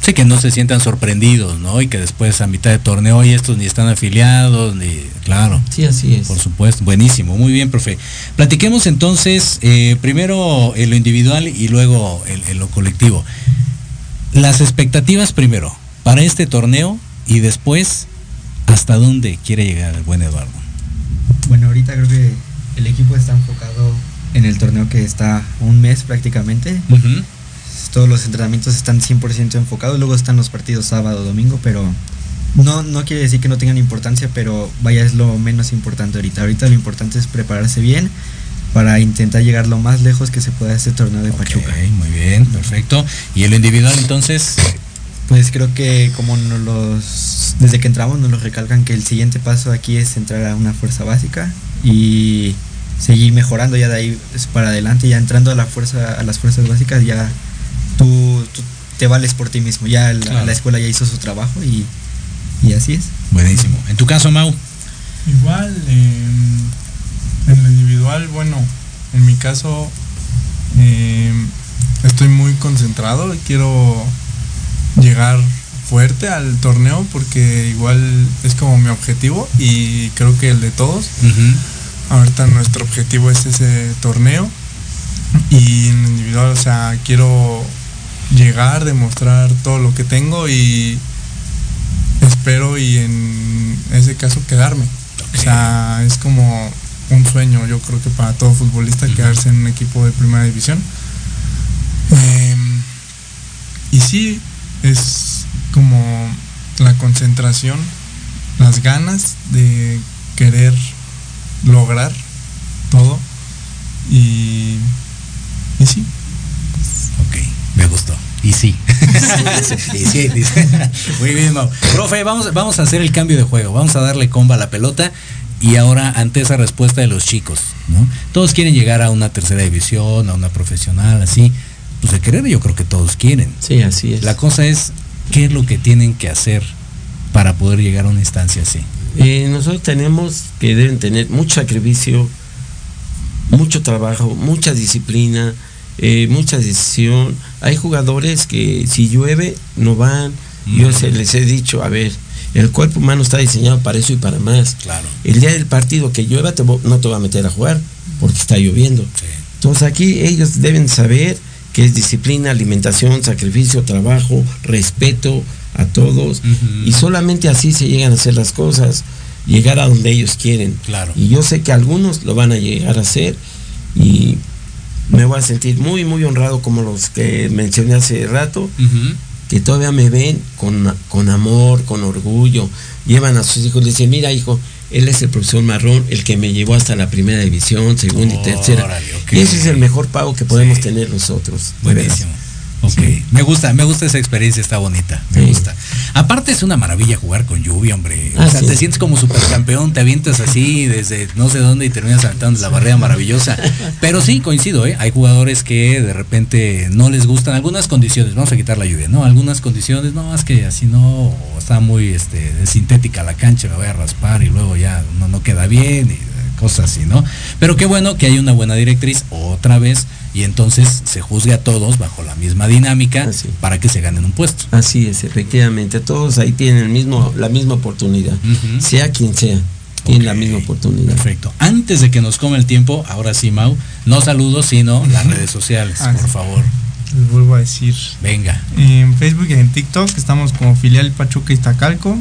sí que no se sientan sorprendidos, ¿no? Y que después a mitad de torneo, oye, estos ni están afiliados, ni, claro. Sí, así es. Por supuesto, buenísimo, muy bien, profe. Platiquemos entonces, eh, primero en lo individual y luego en, en lo colectivo. Las expectativas primero, para este torneo y después, ¿hasta dónde quiere llegar el buen Eduardo? Bueno, ahorita creo que el equipo está enfocado en el torneo que está un mes prácticamente. Todos los entrenamientos están 100% enfocados, luego están los partidos sábado, domingo, pero no, no quiere decir que no tengan importancia, pero vaya, es lo menos importante ahorita. Ahorita lo importante es prepararse bien para intentar llegar lo más lejos que se pueda a este torneo de Pachuca. muy bien, perfecto. ¿Y en lo individual entonces? Pues creo que como nos los, desde que entramos nos lo recalcan que el siguiente paso aquí es entrar a una fuerza básica y seguir mejorando ya de ahí es para adelante, ya entrando a la fuerza, a las fuerzas básicas ya tú, tú te vales por ti mismo, ya la, Claro. la escuela ya hizo su trabajo y, y así es. Buenísimo. ¿En tu caso, Mau? Igual, en, en lo individual, bueno, en mi caso eh, estoy muy concentrado, quiero llegar fuerte al torneo porque igual es como mi objetivo y creo que el de todos. Ahorita nuestro objetivo es ese torneo y en individual, o sea, quiero llegar, demostrar todo lo que tengo y espero y en ese caso quedarme. O sea, es como un sueño, yo creo que para todo futbolista quedarse en un equipo de primera división. Em, y sí, es como la concentración, las ganas de querer lograr todo. Y, y sí. Ok, me gustó. Y sí. (laughs) y sí, dice. Muy bien, Mau. Profe, vamos, vamos a hacer el cambio de juego. Vamos a darle comba a la pelota. Y ahora, ante esa respuesta de los chicos, ¿no? Todos quieren llegar a una tercera división, a una profesional, así. Pues de querer, yo creo que todos quieren. Sí, así es. La cosa es, ¿qué es lo que tienen que hacer para poder llegar a una instancia así? Eh, nosotros tenemos que deben tener mucho sacrificio, mucho trabajo, mucha disciplina, eh, mucha decisión. Hay jugadores que si llueve no van. Yo se, les he dicho, a ver, el cuerpo humano está diseñado para eso y para más. Claro. El día del partido que llueva te no te va a meter a jugar porque está lloviendo. Entonces aquí ellos deben saber que es disciplina, alimentación, sacrificio, trabajo, respeto a todos. Y solamente así se llegan a hacer las cosas, llegar a donde ellos quieren. Claro. Y yo sé que algunos lo van a llegar a hacer y me voy a sentir muy, muy honrado como los que mencioné hace rato, que todavía me ven con, con amor, con orgullo, llevan a sus hijos y dicen, mira hijo, él es el profesor Marrón, el que me llevó hasta la primera división, segunda y tercera. Órale. Y ese es el mejor pago que podemos tener nosotros. Buenísimo. Ok, me gusta, me gusta esa experiencia, está bonita, me gusta. Aparte es una maravilla jugar con lluvia, hombre. Ah, o sea, sí. te sientes como supercampeón, te avientas así desde no sé dónde y terminas aventando la barrera maravillosa. Pero sí, coincido, ¿eh? Hay jugadores que de repente no les gustan algunas condiciones, vamos a quitar la lluvia, ¿no? Algunas condiciones, no, es que así no, está muy este, sintética la cancha, me voy a raspar y luego ya no, no queda bien y cosas así, ¿no? Pero qué bueno que hay una buena directriz otra vez y entonces se juzgue a todos bajo la misma dinámica para que se ganen un puesto. Así es, efectivamente. Todos ahí tienen el mismo, la misma oportunidad. Sea quien sea, tienen la misma oportunidad. Perfecto. Antes de que nos come el tiempo, ahora sí, Mau, no saludos, sino las redes sociales, Ah, por sí. favor. Les vuelvo a decir. Venga. En Facebook y en TikTok estamos como filial Pachuca Iztacalco.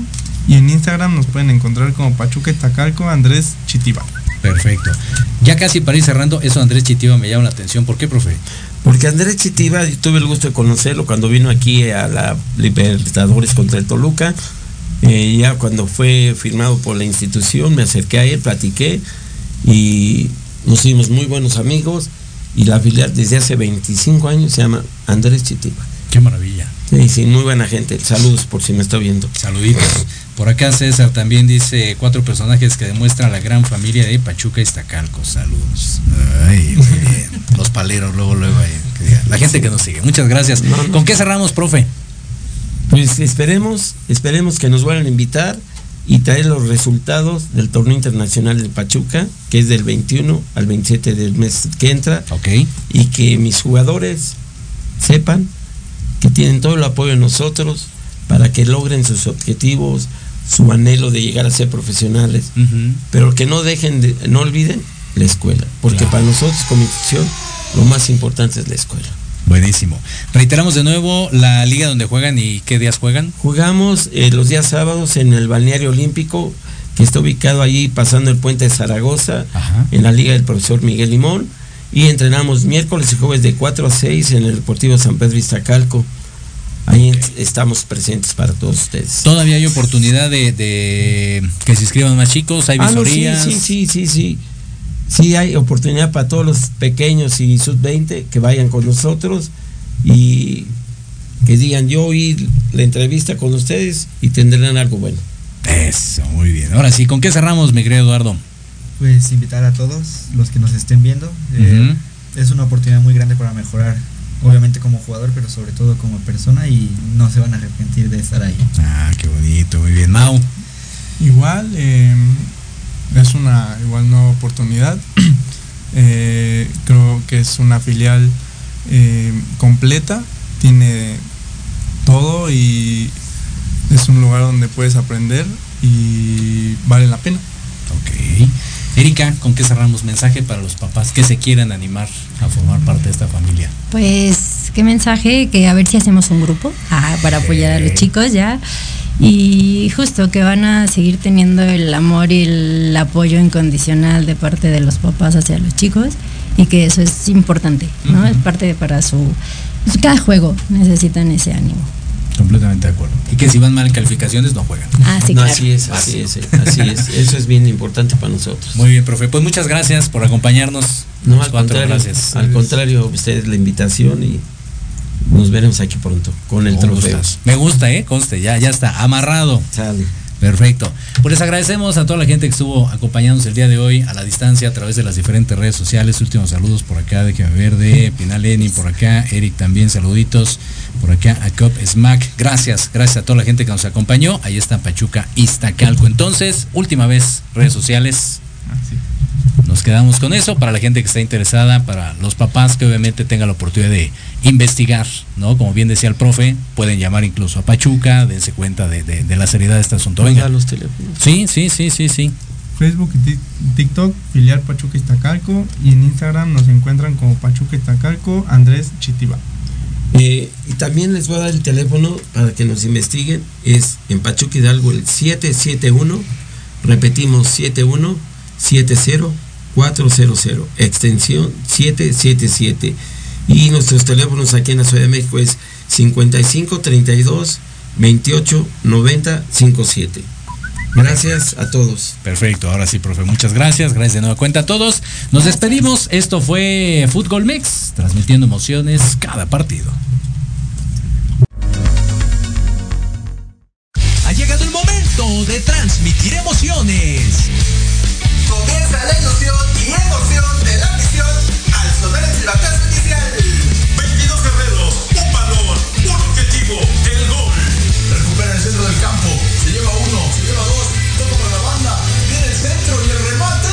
Y en Instagram nos pueden encontrar como Pachuca Iztacalco Andrés Chitiba. Perfecto. Ya casi para ir cerrando, eso Andrés Chitiba me llama la atención. ¿Por qué, profe? Porque Andrés Chitiba, yo tuve el gusto de conocerlo cuando vino aquí a la Libertadores contra el Toluca. Eh, ya cuando fue firmado por la institución, me acerqué a él, platiqué y nos hicimos muy buenos amigos. Y la filial desde hace 25 años se llama Andrés Chitiba. Qué maravilla. Sí, sí, muy buena gente. Saludos por si me está viendo. Saluditos. Por acá César también dice cuatro personajes que demuestran la gran familia de Pachuca Iztacalco. Saludos. Ay, muy bien. (laughs) Los paleros, luego, luego ahí. La gente que nos sigue. Muchas gracias. ¿Con qué cerramos, profe? Pues esperemos, esperemos que nos vuelvan a invitar y traer los resultados del torneo internacional de Pachuca, que es del 21 al 27 del mes que entra. Ok. Y que mis jugadores sepan que tienen todo el apoyo de nosotros para que logren sus objetivos, su anhelo de llegar a ser profesionales, pero que no dejen de, no olviden la escuela, porque para nosotros como institución lo más importante es la escuela. Buenísimo. Reiteramos de nuevo la liga donde juegan y qué días juegan. Jugamos eh, los días sábados en el balneario olímpico, que está ubicado allí pasando el puente de Zaragoza, en la liga del profesor Miguel Limón. Y entrenamos miércoles y jueves de 4 a 6 en el Deportivo San Pedro Iztacalco. Ahí estamos presentes para todos ustedes. Todavía hay oportunidad de, de que se inscriban más chicos, hay Ah, no, sí, visorías. sí, sí, sí, sí. Sí hay oportunidad para todos los pequeños y sub-20 que vayan con nosotros y que digan yo oí la entrevista con ustedes y tendrán algo bueno. Eso, muy bien. Ahora sí, ¿con qué cerramos, mi querido Eduardo? Pues invitar a todos los que nos estén viendo. Eh, Es una oportunidad muy grande para mejorar, obviamente como jugador, pero sobre todo como persona y no se van a arrepentir de estar ahí. Ah, qué bonito, muy bien. Mau. Igual eh, es una igual nueva oportunidad. (clears throat) Eh, creo que es una filial eh, completa, tiene todo y es un lugar donde puedes aprender y vale la pena. Ok. Erika, ¿con qué cerramos? Mensaje para los papás que se quieran animar a formar parte de esta familia. Pues qué mensaje, que a ver si hacemos un grupo ah, para apoyar a los chicos ya. Y justo que van a seguir teniendo el amor y el apoyo incondicional de parte de los papás hacia los chicos y que eso es importante, ¿no? Es parte de para su... pues, cada juego necesitan ese ánimo. Completamente de acuerdo. Y que si van mal en calificaciones, no juegan. Ah, sí, No, claro. así es, así es, así es. (laughs) Eso es bien importante para nosotros. Muy bien, profe. Pues muchas gracias por acompañarnos. No, al cuatro, contrario, gracias. al contrario, ustedes la invitación y nos veremos aquí pronto con el trofeo. gustas. Me gusta, ¿eh? Conste, ya, ya está, amarrado. Sale. Perfecto. Pues les agradecemos a toda la gente que estuvo acompañándonos el día de hoy a la distancia a través de las diferentes redes sociales. Últimos saludos por acá de me Verde, Pinal Lenin por acá, Eric también, saluditos por acá a Cop Smack. Gracias, gracias a toda la gente que nos acompañó. Ahí está Pachuca Iztacalco. Entonces, última vez, redes sociales. nos quedamos con eso para la gente que está interesada, para los papás que obviamente tengan la oportunidad de investigar, ¿no? Como bien decía el profe, pueden llamar incluso a Pachuca, dense cuenta de, de- de la seriedad de este asunto. Venga. los teléfonos. Sí, sí, sí, sí, sí. Facebook y Tik- TikTok, filial Pachuca Iztacalco. Y en Instagram nos encuentran como Pachuca Iztacalco, Andrés Chitiba. Eh, y también les voy a dar el teléfono para que nos investiguen. Es en Pachuca Hidalgo el 771, repetimos 7170-400, extensión 777. Y nuestros teléfonos aquí en la Ciudad de México es 55 32 28 90 57. Gracias a todos. Perfecto, ahora sí, profe, muchas gracias. Gracias de nueva cuenta a todos. Nos despedimos. Esto fue Fútbol Mix, transmitiendo emociones cada partido. Ha llegado el momento de transmitir emociones. Comienza la ilusión y emoción de la misión el silbatazo inicial. 22 guerreros, un balón, un objetivo, el gol. Recupera el centro del campo, se lleva uno, se lleva dos, todo para la banda, viene el centro y el remate.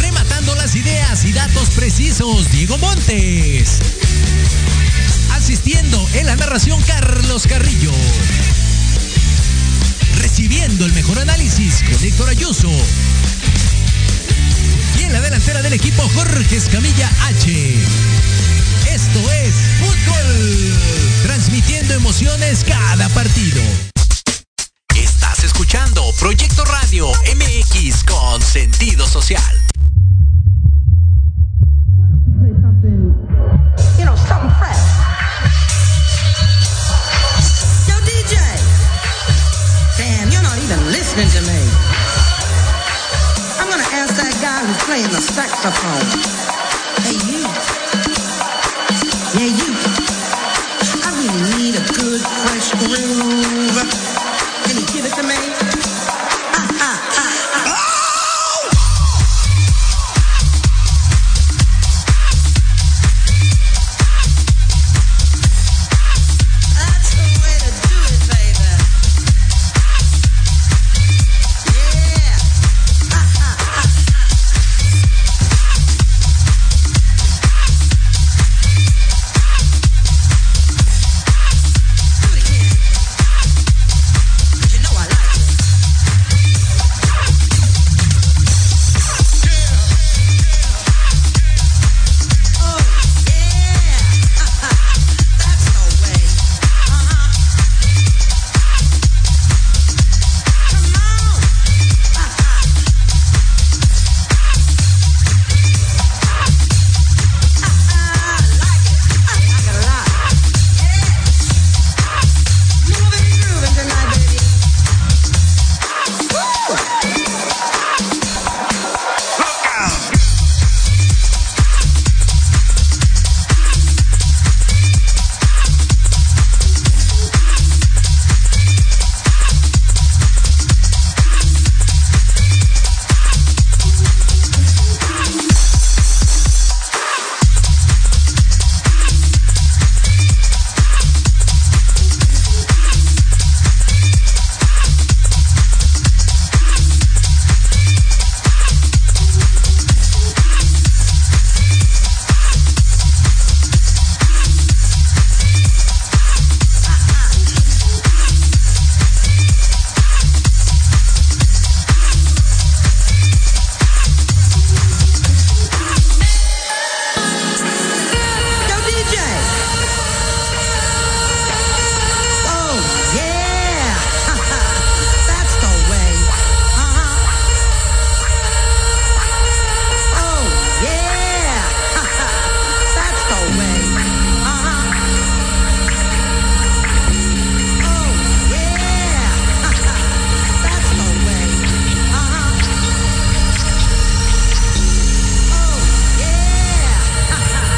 Rematando las ideas y datos precisos, Diego Montes. Asistiendo en la narración, Carlos Carrillo. Recibiendo el mejor análisis con Héctor Ayuso. Y en la delantera del equipo, Jorge Escamilla H. Esto es Fútbol. Transmitiendo emociones cada partido. Estás escuchando Proyecto Radio MX con sentido social. To me. I'm gonna ask that guy who's playing the saxophone.